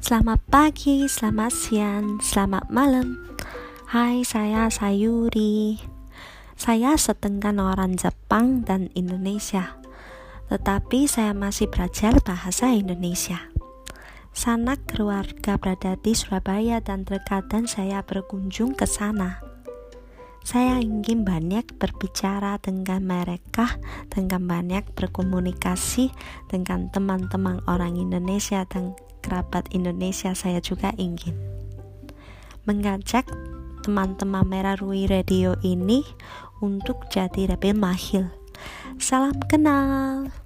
Selamat pagi, selamat siang, selamat malam. Hai, saya Sayuri. Saya setengah orang Jepang dan Indonesia, tetapi saya masih belajar bahasa Indonesia. Sanak keluarga berada di Surabaya dan terkadang saya berkunjung ke sana. Saya ingin banyak berbicara dengan mereka, dengan banyak berkomunikasi dengan teman-teman orang Indonesia dan kerabat Indonesia saya juga ingin mengajak teman-teman Merah Rui Radio ini untuk jadi lebih mahir. Salam kenal.